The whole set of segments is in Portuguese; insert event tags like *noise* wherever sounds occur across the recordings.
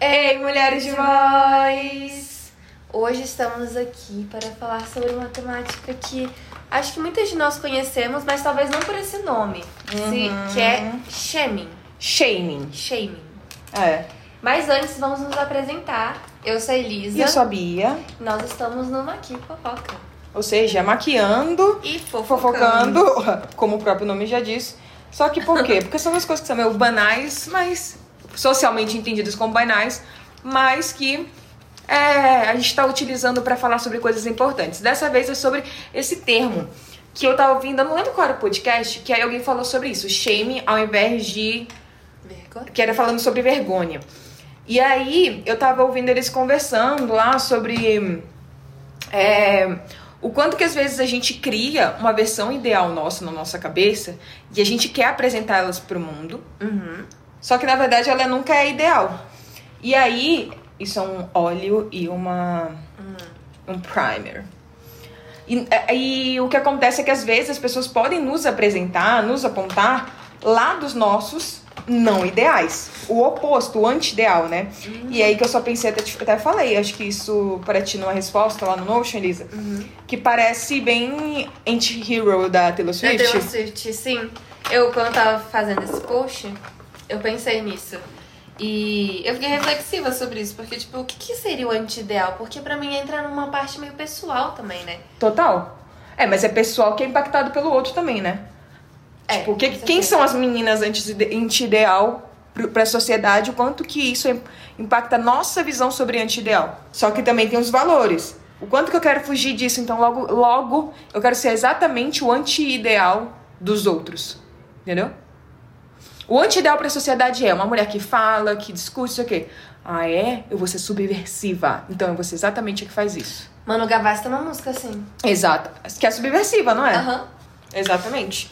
Ei, mulheres de voz! Hoje estamos aqui para falar sobre uma temática que acho que muitas de nós conhecemos, mas talvez não por esse nome, se- que é shaming. Shaming. Shaming. É. Mas antes, vamos nos apresentar. Eu sou a Elisa. E eu sou a Bia, Nós estamos no Maqui Fofoca. Ou seja, maquiando, E fofocando. fofocando, *laughs* como o próprio nome já diz. Só que por quê? Porque são duas coisas que são meio banais, mas socialmente entendidas como banais, mas que é, a gente está utilizando para falar sobre coisas importantes. Dessa vez é sobre esse termo que eu tava ouvindo, eu não lembro qual era o podcast, que aí alguém falou sobre isso, shame ao invés de Vergonha. que era falando sobre vergonha. E aí eu tava ouvindo eles conversando lá sobre é, o quanto que às vezes a gente cria uma versão ideal nossa na nossa cabeça e a gente quer apresentar elas pro mundo, Uhum. só que na verdade ela nunca é ideal. E aí, isso é um óleo e uma um primer. E, e o que acontece é que às vezes as pessoas podem nos apresentar, nos apontar lados nossos não ideais. O oposto, o anti-ideal, né? E aí que eu só pensei, até, até falei, acho que isso para ti numa resposta lá no Notion, Elisa, que parece bem anti-hero da Taylor Da Swift. Taylor Swift, sim. Eu, quando eu tava fazendo esse post, eu pensei nisso. E eu fiquei reflexiva sobre isso, porque, tipo, o que, que seria o anti-ideal? Porque pra mim entra numa parte meio pessoal também, né? Total. É, mas é pessoal que é impactado pelo outro também, né? É, Tipo, que- quem são as meninas anti- anti-ideal pro- pra sociedade? O quanto que isso im- impacta a nossa visão sobre anti-ideal? Só que também tem os valores. O quanto que eu quero fugir disso? Então, logo, logo eu quero ser exatamente o anti-ideal dos outros. Entendeu? O anti-ideal pra sociedade é uma mulher que fala, que discute, isso aqui. Ah, é? Eu vou ser subversiva. Então, eu vou ser exatamente a que faz isso. Mano Gavassi tem uma música assim. Exato. Que é subversiva, não é? Aham. Exatamente.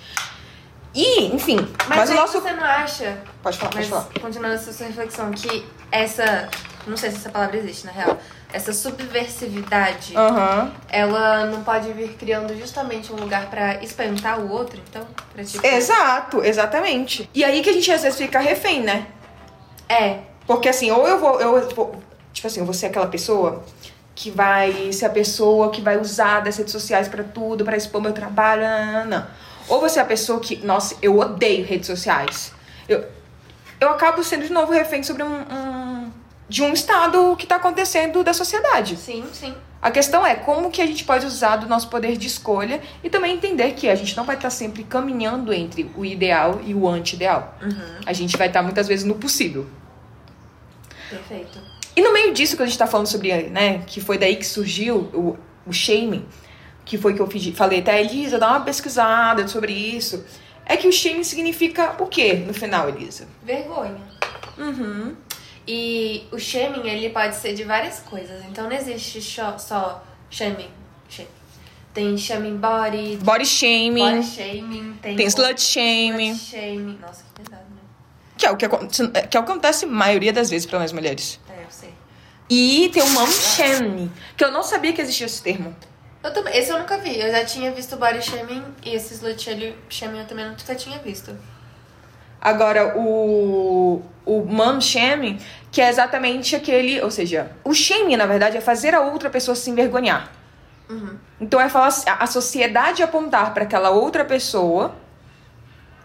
E, enfim, mas, Mas, o nosso. você não acha, Pode falar, pode mas falar. continuando essa sua reflexão, que essa. Não sei se essa palavra existe, na real. Essa subversividade, Aham. ela não pode vir criando justamente um lugar pra espantar o outro, então? Pra tipo. Exato, exatamente. E aí que a gente às vezes fica refém, né? É. Porque assim, ou eu vou, eu vou. Tipo assim, eu vou ser aquela pessoa que vai ser a pessoa que vai usar das redes sociais pra tudo, pra expor meu trabalho. Não, não, não. Ou você é a pessoa que, nossa, eu odeio redes sociais. Eu, eu acabo sendo de novo refém sobre um, um- de um estado que tá acontecendo da sociedade. Sim, sim. A questão é como que a gente pode usar do nosso poder de escolha e também entender que a gente não vai estar sempre caminhando entre o ideal e o anti-ideal. A gente vai estar muitas vezes no possível. Perfeito. E no meio disso que a gente tá falando sobre, né, que foi daí que surgiu o, o shaming, que foi que eu pedi, falei até, Elisa, dá uma pesquisada sobre isso. É que o shaming significa o quê no final, Elisa? Vergonha. Uhum. E o shaming, ele pode ser de várias coisas. Então não existe só, shaming. shaming. Tem shaming body, Body shaming, body shaming, tem, tem slut shaming, slut shaming. Nossa, que pesado, né? que é o que, aconte- que acontece a maioria das vezes para nós mulheres. É, eu sei. E tem o mom shaming, que eu não sabia que existia esse termo. Eu também, esse eu nunca vi. Eu já tinha visto body shaming e esse slut shaming eu também nunca tinha visto. Agora, o, o mom shaming, que é exatamente aquele. Ou seja, o shaming, na verdade, é fazer a outra pessoa se envergonhar. Então é falar a sociedade apontar para aquela outra pessoa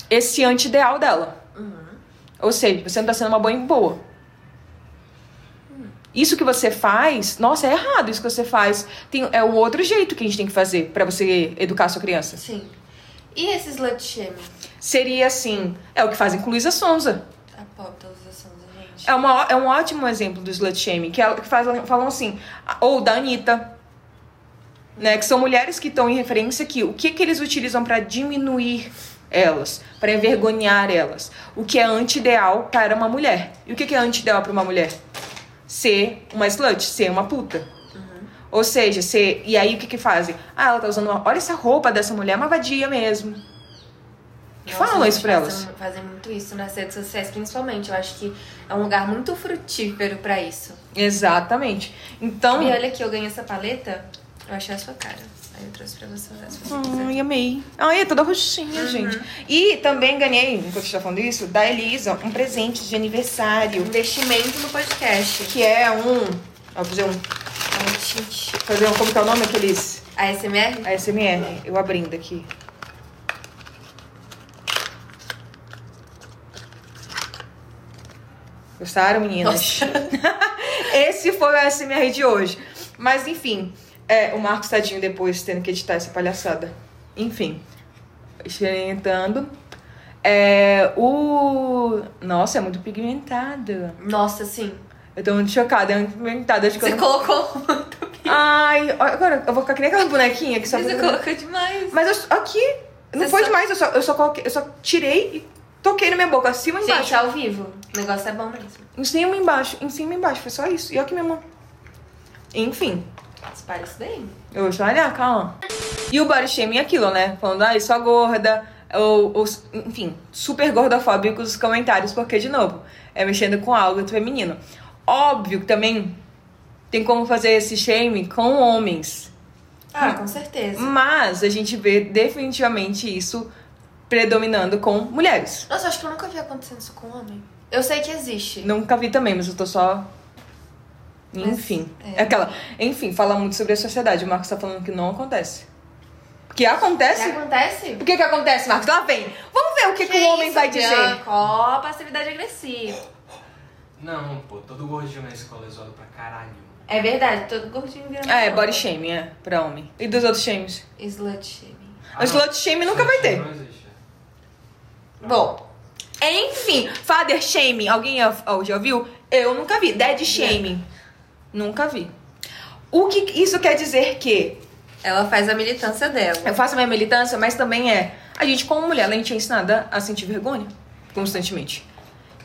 esse anti-ideal dela. Ou seja, você não tá sendo uma mãe boa. Isso que você faz, nossa, é errado isso que você faz. Tem, é o outro jeito que a gente tem que fazer para você educar a sua criança. Sim. E esse slut shaming? Seria assim, é o que fazem com Luísa Sonza. A pobre da da gente. É, uma, é um ótimo exemplo do slut shaming, que, ela, que faz, falam assim, ou da Anitta, né, que são mulheres que estão em referência aqui. O que, que eles utilizam para diminuir elas, para envergonhar elas? O que é anti-ideal para uma mulher. E o que, que é anti-ideal para uma mulher? Ser uma slut, ser uma puta. Ou seja, ser. E aí o que, que fazem? Ah, ela tá usando uma. Olha essa roupa dessa mulher, é uma vadia mesmo. Nossa, Falam isso pra elas. Fazem, fazem muito isso nas redes sociais, principalmente. Eu acho que é um lugar muito frutífero pra isso. Exatamente. Então. E olha aqui, eu ganhei essa paleta, eu achei a sua cara. Aí eu trouxe pra você usar se você quiser. Ai, amei. Ai, é toda roxinha, gente. E também ganhei, enquanto gente tá falando isso, da Elisa, um presente de aniversário. Investimento no podcast. Que é um. Vou fazer um. Fazer um. Como que é o nome? Aqueles. ASMR? ASMR. Eu abrindo aqui. Gostaram, meninas? *laughs* Esse foi o ASMR de hoje. Mas, enfim, é, o Marcos tadinho depois tendo que editar essa palhaçada. Enfim, experimentando. É, o. Nossa, é muito pigmentado. Nossa, sim. Eu tô muito chocada, é muito pigmentado. Acho que Você eu não... colocou muito. Ai, agora eu vou ficar que nem aquela bonequinha que só. Você colocou demais. Mas eu, aqui, não Você foi só- demais, eu só, eu, só coloquei, eu só tirei e toquei na minha boca, acima e embaixo. Gente, ao vivo. O negócio é bom mesmo. Em cima e embaixo, em cima e embaixo, foi só isso. E aqui minha mão. Enfim, Espalha isso daí. eu vou olhar, calma. E o body shaming é aquilo, né? Falando, ai, só gorda, ou, ou, enfim, super gordofóbicos os comentários, porque, de novo, é mexendo com algo feminino. Óbvio que também tem como fazer esse shaming com homens. Ah, com certeza. Mas a gente vê definitivamente isso predominando com mulheres. Nossa, acho que eu nunca vi acontecendo isso com homem. Eu sei que existe. Nunca vi também, mas eu tô só. Enfim. É. é. aquela. Enfim, fala muito sobre a sociedade. O Marcos tá falando que não acontece. Que O acontece? que acontece? O que que acontece, Marcos? Lá vem. Vamos ver o que, que, o homem isso, vai dizer. Ó, passividade agressiva. Não, pô, todo gordinho na escola é zoado pra caralho. É verdade, todo gordinho vira Ah, é body shaming, é, pra homem. E dos outros shames? Slut shaming. O slut shaming nunca vai ter. Não existe. Bom, Enfim, father shaming. Alguém já, ouviu? Eu nunca vi. Dad shaming. Nunca vi. O que isso quer dizer que ela faz a militância dela. Eu faço a minha militância, mas também é. A gente, como mulher, a gente é ensinada a sentir vergonha constantemente.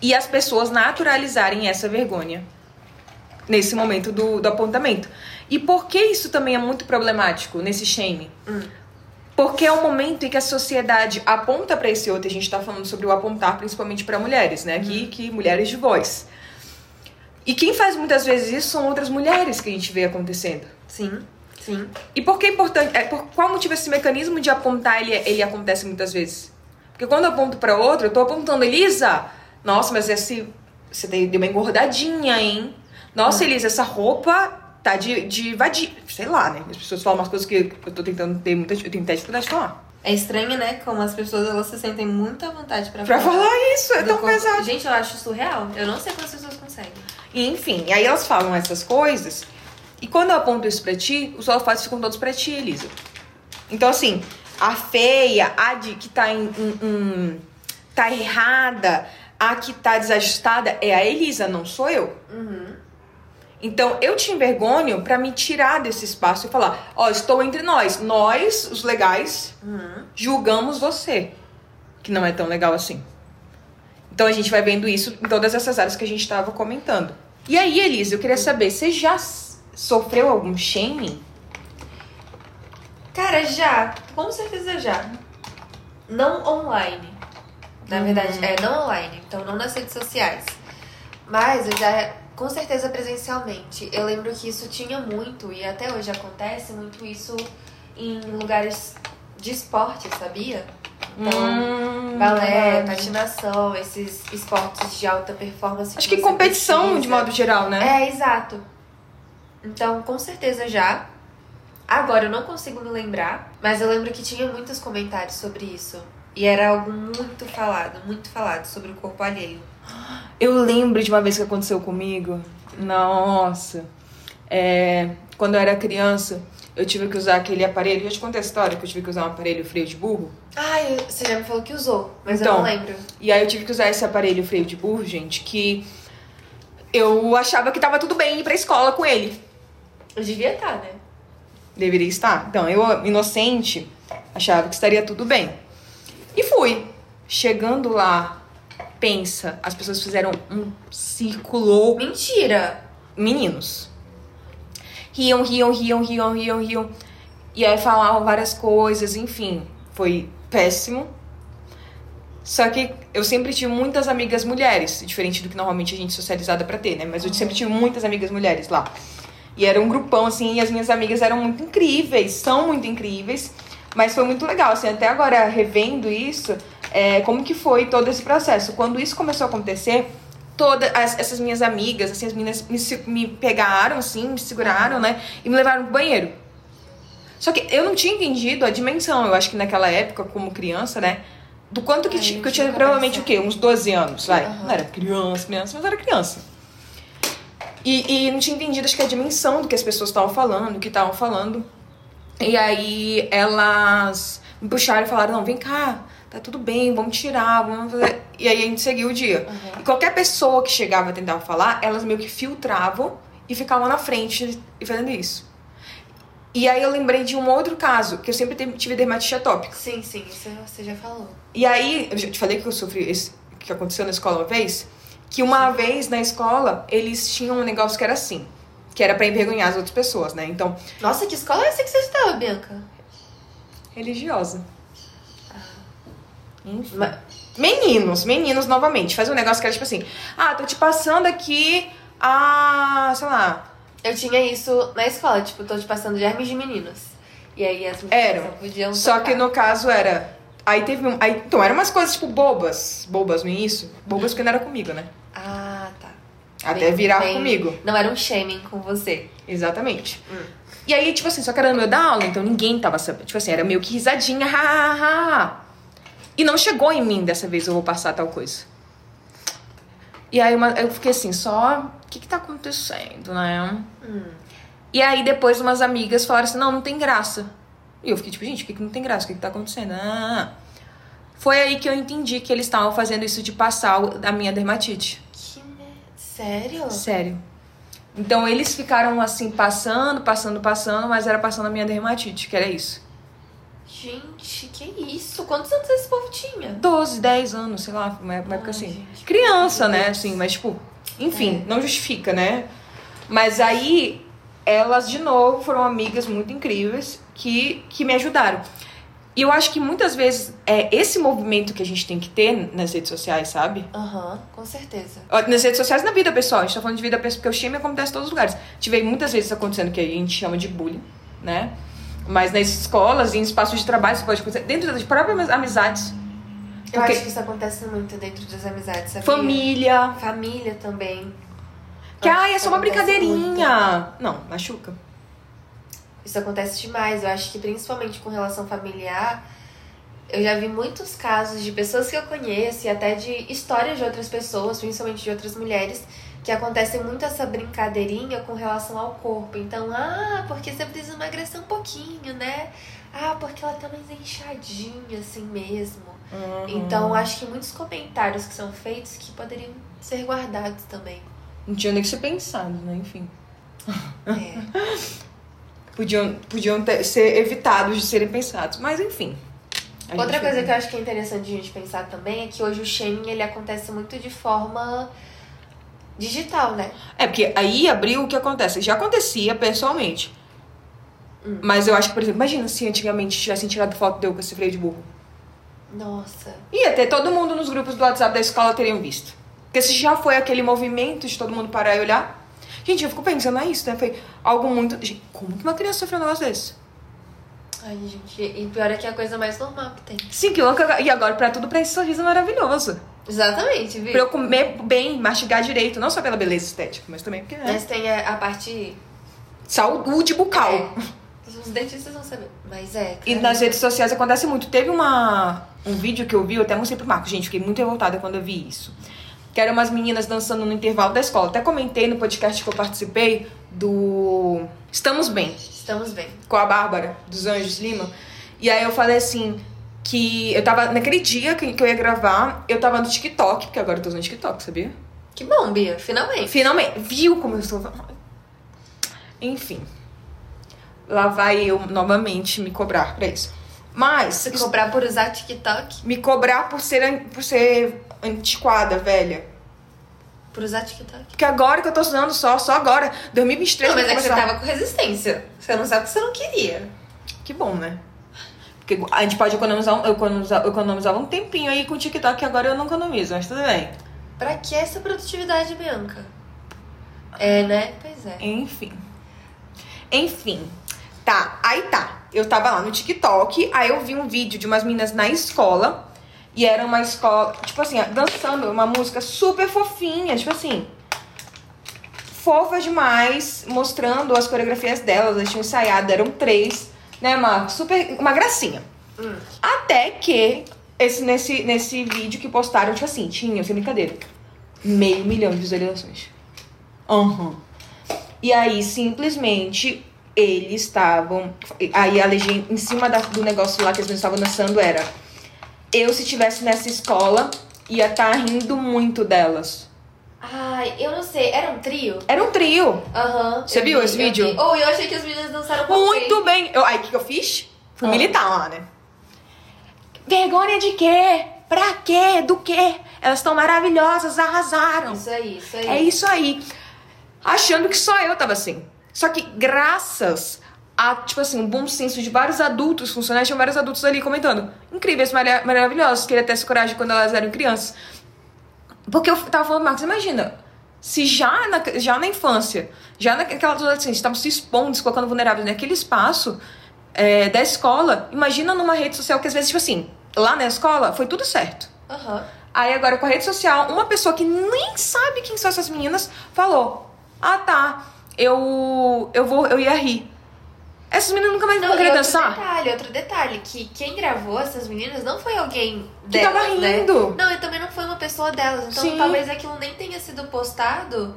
E as pessoas naturalizarem essa vergonha nesse momento do, do apontamento. E por que isso também é muito problemático nesse shame? Porque é o momento em que a sociedade aponta pra esse outro, a gente tá falando sobre o apontar principalmente pra mulheres, né? Aqui, que mulheres de voz. E quem faz muitas vezes isso são outras mulheres que a gente vê acontecendo. Sim, sim. E por que é importante? É, por qual motivo esse mecanismo de apontar ele, ele acontece muitas vezes? Porque quando eu aponto pra outro, eu tô apontando, Elisa, nossa, mas esse, você deu uma engordadinha, hein? Nossa, Elisa, essa roupa tá de, de vadia. Sei lá, né? As pessoas falam umas coisas que eu tô tentando ter muita. Eu tenho até dificuldade de falar. É estranho, né? Como as pessoas elas se sentem muito à vontade pra, Pra falar isso, é tão pesado. Gente, eu acho surreal. Eu não sei como as pessoas. E, enfim, e aí elas falam essas coisas. E quando eu aponto isso pra ti, os holofotes ficam todos pra ti, Elisa. Então, assim, a feia, a de que tá em, em- em- tá errada, a que tá desajustada é a Elisa, não sou eu. Então, eu te envergonho pra me tirar desse espaço e falar: Ó, estou entre nós. Nós, os legais, julgamos você, que não é tão legal assim. Então a gente vai vendo isso em todas essas áreas que a gente estava comentando. E aí, Elisa, eu queria saber, você já sofreu algum shaming? Cara, já. Com certeza já. Não online. Na verdade, é não online. Então, não nas redes sociais. Mas eu já, com certeza, presencialmente. Eu lembro que isso tinha muito, e até hoje acontece muito isso em lugares de esporte, sabia? Então, Hum, balé, patinação, esses esportes de alta performance. Acho que você competição, precisa. de modo geral, né? É, exato. Então, com certeza já. Agora eu não consigo me lembrar, mas eu lembro que tinha muitos comentários sobre isso. E era algo muito falado, muito falado sobre o corpo alheio. Eu lembro de uma vez que aconteceu comigo. Nossa. É, quando eu era criança, eu tive que usar aquele aparelho. Eu te contei a história que eu tive que usar um aparelho freio de burro. Ai, você já me falou que usou, mas eu Então. não lembro. E aí eu tive que usar esse aparelho freio de burro, gente, que eu achava que tava tudo bem ir pra escola com ele. Eu devia estar, né? Deveria estar. Então, eu, inocente, achava que estaria tudo bem. E fui. Chegando lá, pensa, as pessoas fizeram um círculo. Mentira! Meninos. Riam, riam, riam, riam, riam, riam. E aí falavam várias coisas, enfim. Foi péssimo. Só que eu sempre tive muitas amigas mulheres, diferente do que normalmente a gente é socializada pra ter, né? Mas eu sempre tive muitas amigas mulheres lá. E era um grupão, assim, e as minhas amigas eram muito incríveis, são muito incríveis. Mas foi muito legal, assim, até agora revendo isso, é, como que foi todo esse processo. Quando isso começou a acontecer, todas as- essas minhas amigas, assim, as meninas me, me pegaram, assim, me seguraram, né? E me levaram pro banheiro. Só que eu não tinha entendido a dimensão, eu acho que naquela época, como criança, né? Do quanto que, Ai, eu que eu tinha provavelmente o quê? Uns 12 anos, vai. Aham. Não era criança, criança, mas era criança. E, e não tinha entendido, acho que a dimensão do que as pessoas estavam falando, do que estavam falando. E aí elas me puxaram e falaram, não, vem cá, tá tudo bem, vamos tirar, vamos fazer. E aí a gente seguiu o dia. E qualquer pessoa que chegava e tentava falar, elas meio que filtravam e ficavam na frente e fazendo isso. E aí eu lembrei de um outro caso, que eu sempre tive dermatite atópica. Sim, sim, isso você já falou. E aí, eu te falei que eu sofri esse que aconteceu na escola uma vez, que uma vez na escola eles tinham um negócio que era assim, que era pra envergonhar as outras pessoas, né? Então, Nossa, que escola é essa que você estava, Bianca? religiosa. Ma- Meninos, meninos novamente, faz um negócio que era tipo assim: "Ah, tô te passando aqui a, sei lá, Eu tinha isso na escola, tipo, tô te passando germes de meninos. E aí as não podiam Só tocar. que no caso era. Aí teve um. Aí, então, eram umas coisas tipo bobas. Bobas no início. Bobas porque não era comigo, né? Ah, tá. Até Bem- virar bem- comigo. Não era um shaming com você. Exatamente. Hum. E aí, tipo assim, só que era no meio da aula, então ninguém tava sabendo. Tipo assim, era meio que risadinha, ha, ha, ha, ha. E não chegou em mim dessa vez eu vou passar tal coisa. E aí uma- eu fiquei assim, só. O que que tá acontecendo, né? Hum. E aí depois umas amigas falaram assim, não, não tem graça. E eu fiquei tipo, gente, o que, que não tem graça? O que, que tá acontecendo? Ah. Foi aí que eu entendi que eles estavam fazendo isso de passar a minha dermatite. Que. Sério? Sério. Então eles ficaram assim, passando, passando, passando, mas era passando a minha dermatite, que era isso. Gente, que isso? Quantos anos esse povo tinha? 12, 10 anos, sei lá, uma época Ai, assim. gente. Criança, né? Assim, mas tipo, enfim, não justifica, né? Mas aí, elas de novo foram amigas muito incríveis que, que me ajudaram. E eu acho que muitas vezes é esse movimento que a gente tem que ter nas redes sociais, sabe? Aham, com certeza. Nas redes sociais, na vida pessoal. A gente tá falando de vida pessoal, porque o shame acontece em todos os lugares. Tive muitas vezes acontecendo que a gente chama de bullying, né? Mas nas escolas em espaços de trabalho isso pode acontecer. Dentro das próprias amizades. Eu Porque- acho que isso acontece muito dentro das amizades, sabia? Família. Família também. Que, ai, é que só uma brincadeirinha. Não, machuca. Isso acontece demais. Eu acho que principalmente com relação familiar, eu já vi muitos casos de pessoas que eu conheço e até de histórias de outras pessoas, principalmente de outras mulheres, que acontece muito essa brincadeirinha com relação ao corpo. Então, ah, porque você precisa emagrecer um pouquinho, né? Ah, porque ela tá mais inchadinha assim mesmo. Uhum. Então, acho que muitos comentários que são feitos que poderiam ser guardados também. Não tinha nem que ser pensado, né? Enfim. É. *laughs* Podiam, podiam ter- ser evitados de serem pensados. Mas, enfim. Outra coisa que eu acho que é interessante a gente pensar também é que hoje o shaming ele acontece muito de forma digital, né? É, porque aí abriu o que acontece. Já acontecia pessoalmente. Hum. Mas eu acho que, por exemplo, imagina se antigamente tivessem tirado foto de eu com esse freio de burro. Nossa. Ia ter todo mundo nos grupos do WhatsApp da escola teriam visto. Porque se já foi aquele movimento de todo mundo parar e olhar. Gente, eu fico pensando, é isso, né? Foi algo muito. Gente, como que uma criança sofreu um negócio desse? Ai, gente, e pior é que é a coisa mais normal que tem. Sim, que louca. E agora, pra tudo, pra esse sorriso maravilhoso. Exatamente, viu? Pra eu comer bem, mastigar direito. Não só pela beleza estética, mas também porque, né? Mas tem a, a parte. Saúde bucal. É, *laughs* os dentistas vão saber. Mas é. E cara, nas redes sociais acontece muito. Teve uma, um vídeo que eu vi, eu até mostrei pro Marco. Gente, fiquei muito revoltada quando eu vi isso. Que eram umas meninas dançando no intervalo da escola. Até comentei no podcast que eu participei do Estamos Bem, Estamos bem. com a Bárbara, dos Anjos Lima. E aí eu falei assim, que eu tava, naquele dia que, que eu ia gravar, eu tava no TikTok, porque agora eu tô usando TikTok, sabia? Que bom, Bia, finalmente. Finalmente, viu como eu estou... Enfim. Lá vai eu novamente me cobrar pra isso. Mas... Se cobrar por usar TikTok, me cobrar por ser, por ser antiquada, velha. por usar TikTok. Porque agora que eu tô usando só, só agora. 2023 Não, mas é que você começar. tava com resistência. Você não sabe que você não queria. Que bom, né? Porque a gente pode economizar, um- eu economizar, eu economizava um tempinho aí com o TikTok, agora eu não economizo, mas tudo bem. Pra que essa produtividade, Bianca? É, né? Pois é. Enfim. Enfim, tá, aí tá. Eu tava lá no TikTok, aí eu vi um vídeo de umas meninas na escola. E era uma escola, tipo assim, dançando uma música super fofinha, tipo assim. Fofa demais, mostrando as coreografias delas. Elas tinham ensaiado, eram três, né, Marcos? Super. Uma gracinha. Até que, esse, nesse, nesse vídeo que postaram, tipo assim, tinha, sem brincadeira, meio milhão de visualizações. Aham. E aí, simplesmente, eles estavam. Aí a legenda em cima da- do negócio lá que as meninas estavam dançando era: Eu, se tivesse nessa escola, ia estar rindo muito delas. Ai, eu não sei. Era um trio? Era um trio. Aham. Você viu vi, esse vídeo? vi. Oh, eu achei que os meninos dançaram com Muito bem. Eu, aí, o que, que eu fiz? Fui Ah. militar lá, né? Vergonha de quê? Pra quê? Do quê? Elas estão maravilhosas, arrasaram. Isso aí, isso aí. É isso aí. Achando que só eu tava assim. Só que graças a, tipo assim, um bom senso de vários adultos funcionários, tinham vários adultos ali comentando. Incríveis, mara- maravilhosos, queria ter essa coragem quando elas eram crianças. Porque eu tava falando, Marcos, imagina, se já na, já na infância, já naquela adolescência, estavam se expondo, se colocando vulneráveis naquele espaço é, da escola, imagina numa rede social que às vezes, tipo assim, lá na escola foi tudo certo. Aham. Aí agora com a rede social, uma pessoa que nem sabe quem são essas meninas falou: "Ah, tá. Eu eu vou eu ia rir". Essas meninas nunca mais Não, vão querer outro dançar. detalhe, outro detalhe, que quem gravou essas meninas não foi alguém Que delas, tava né? rindo. Não, e também não foi uma pessoa delas. Então Sim. talvez aquilo nem tenha sido postado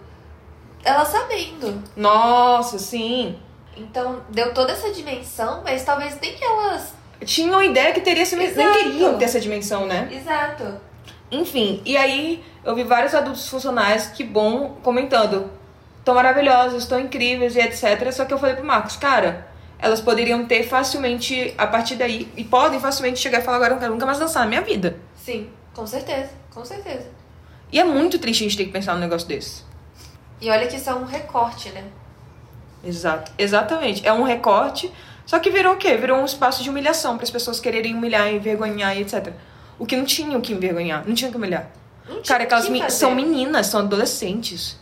ela sabendo. Nossa, sim. Então deu toda essa dimensão, mas talvez nem elas. Tinham ideia que teria essa nem queriam ter essa dimensão, né? Exato. Enfim, e aí eu vi vários adultos funcionais, que bom, comentando. Tão maravilhosos, tão incríveis e etc. Só que eu falei pro Marcos, cara, elas poderiam ter facilmente, a partir daí, e podem facilmente chegar e falar, agora eu não quero nunca mais dançar na minha vida. Sim, com certeza, com certeza. E é muito triste a gente ter que pensar num negócio desse. E olha que isso é um recorte, né? Exato. Exatamente. É um recorte, só que virou o quê? Virou um espaço de humilhação para as pessoas quererem humilhar, envergonhar e etc. O que não tinha o que envergonhar, não tinha o que humilhar. Não tinha Cara, aquelas que me- são meninas, são adolescentes.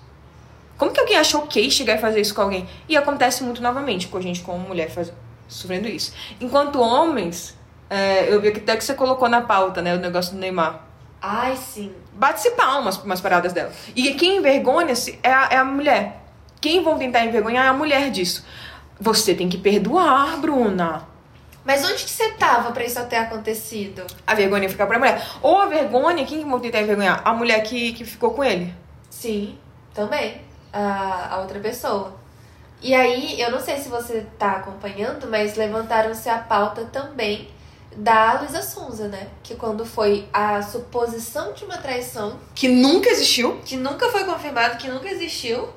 Como que alguém acha ok chegar e fazer isso com alguém? E acontece muito novamente com a gente, como mulher, faz... sofrendo isso. Enquanto homens, é, eu vi que até que você colocou na pauta, né, o negócio do Neymar. Ai, sim. Bate-se palmas pra umas paradas dela. E quem envergonha-se é a, é a mulher. Quem vão tentar envergonhar é a mulher disso. Você tem que perdoar, Bruna. Mas onde que você tava pra isso ter acontecido? A vergonha fica pra mulher. Ou a vergonha, quem que vão tentar envergonhar? A mulher que, que ficou com ele. Sim, também. A, a outra pessoa. E aí, eu não sei se você tá acompanhando, mas levantaram-se a pauta também da Luísa Sonza, né? Que quando foi a suposição de uma traição, Que nunca existiu. que nunca foi confirmado, que nunca existiu,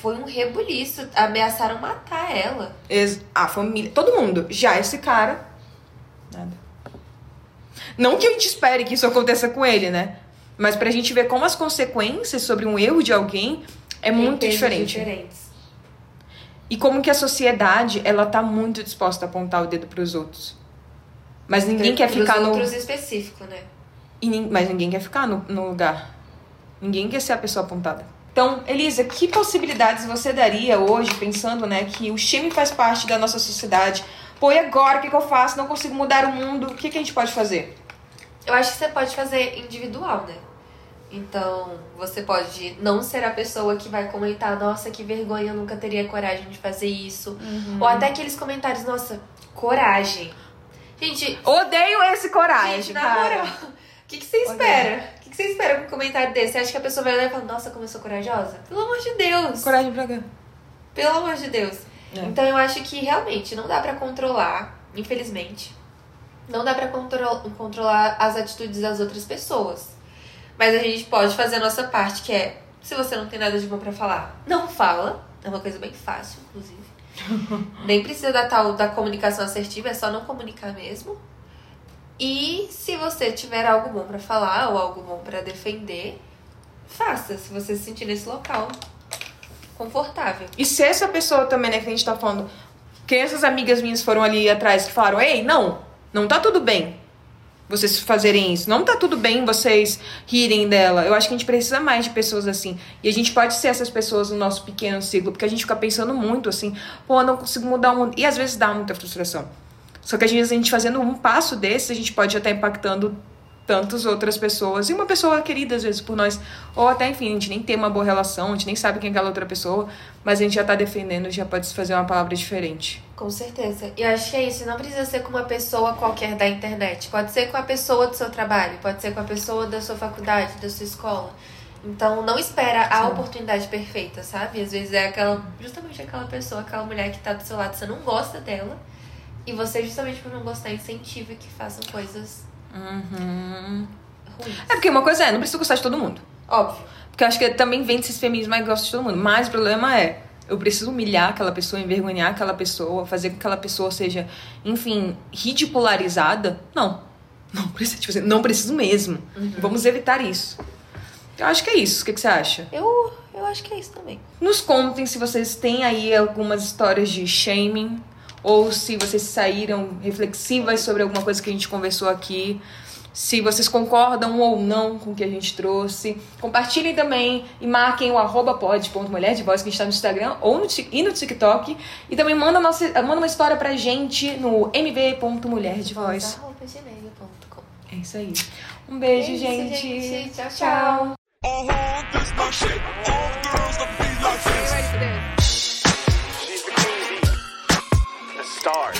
foi um rebuliço. Ameaçaram matar ela. Ex- A família, todo mundo. Já esse cara, nada. Não que a gente espere que isso aconteça com ele, né? Mas pra gente ver como as consequências sobre um erro de alguém é muito diferente. diferentes. E como que a sociedade, ela tá muito disposta a apontar o dedo pros outros. Mas ninguém quer ficar no... outros específico, né? E Mas ninguém quer ficar no, no lugar. Ninguém quer ser a pessoa apontada. Então, Elisa, que possibilidades você daria hoje, pensando, né, que o shame faz parte da nossa sociedade? Pô, e agora? O que, que eu faço? Não consigo mudar o mundo. O que, que a gente pode fazer? Eu acho que você pode fazer individual, né? Então, você pode não ser a pessoa que vai comentar, nossa, que vergonha, eu nunca teria coragem de fazer isso. Ou até aqueles comentários, nossa, coragem. Gente, Odeio esse coragem, gente, na cara. moral, o que, que você espera? O que, que você espera com um comentário desse? Você acha que a pessoa vai olhar e falar, nossa, como eu sou corajosa? Pelo amor de Deus! Coragem pra cá. Pelo amor de Deus. É. Então eu acho que realmente não dá pra controlar, infelizmente. Não dá pra contro- controlar as atitudes das outras pessoas. Mas a gente pode fazer a nossa parte, que é, se você não tem nada de bom pra falar, não fala. É uma coisa bem fácil, inclusive. *laughs* Nem precisa da tal da comunicação assertiva, é só não comunicar mesmo. E se você tiver algo bom pra falar ou algo bom pra defender, faça, se você se sentir nesse local confortável. E se essa pessoa também, né, que a gente tá falando, crianças amigas minhas foram ali atrás que falaram, ei, não, não tá tudo bem. Vocês fazerem isso. Não tá tudo bem vocês rirem dela. Eu acho que a gente precisa mais de pessoas assim. E a gente pode ser essas pessoas no nosso pequeno ciclo, porque a gente fica pensando muito assim, pô, eu não consigo mudar o mundo. E às vezes dá muita frustração. Só que às vezes a gente fazendo um passo desse, a gente pode já estar impactando tantas outras pessoas. E uma pessoa querida, às vezes, por nós. Ou até, enfim, a gente nem tem uma boa relação, a gente nem sabe quem é aquela outra pessoa, mas a gente já tá defendendo, já pode fazer uma palavra diferente. Com certeza. E eu acho que é isso. Não precisa ser com uma pessoa qualquer da internet. Pode ser com a pessoa do seu trabalho, pode ser com a pessoa da sua faculdade, da sua escola. Então não espera a oportunidade perfeita, sabe? Às vezes é aquela, justamente aquela pessoa, aquela mulher que tá do seu lado, você não gosta dela. E você, justamente por não gostar, incentiva que façam coisas Uhum. ruins. É porque uma coisa é, não precisa gostar de todo mundo. Óbvio. Porque eu acho que também vem desses feminismos, mas gosto de todo mundo. Mas o problema é, eu preciso humilhar aquela pessoa, envergonhar aquela pessoa, fazer com que aquela pessoa seja, enfim, ridicularizada. Não. Não precisa, tipo assim, não preciso mesmo. Vamos evitar isso. Eu acho que é isso. O que, que você acha? Eu, eu acho que é isso também. Nos contem se vocês têm aí algumas histórias de shaming ou se vocês saíram reflexivas sobre alguma coisa que a gente conversou aqui. Se vocês concordam ou não com o que a gente trouxe. Compartilhem também e marquem o arroba pod.mulher de voz que a gente está no Instagram ou no, e no TikTok. E também manda, nossa, manda uma história pra gente no mv.mulherdevoz. É isso aí. Um beijo, É isso, gente. gente. Tchau, tchau. start.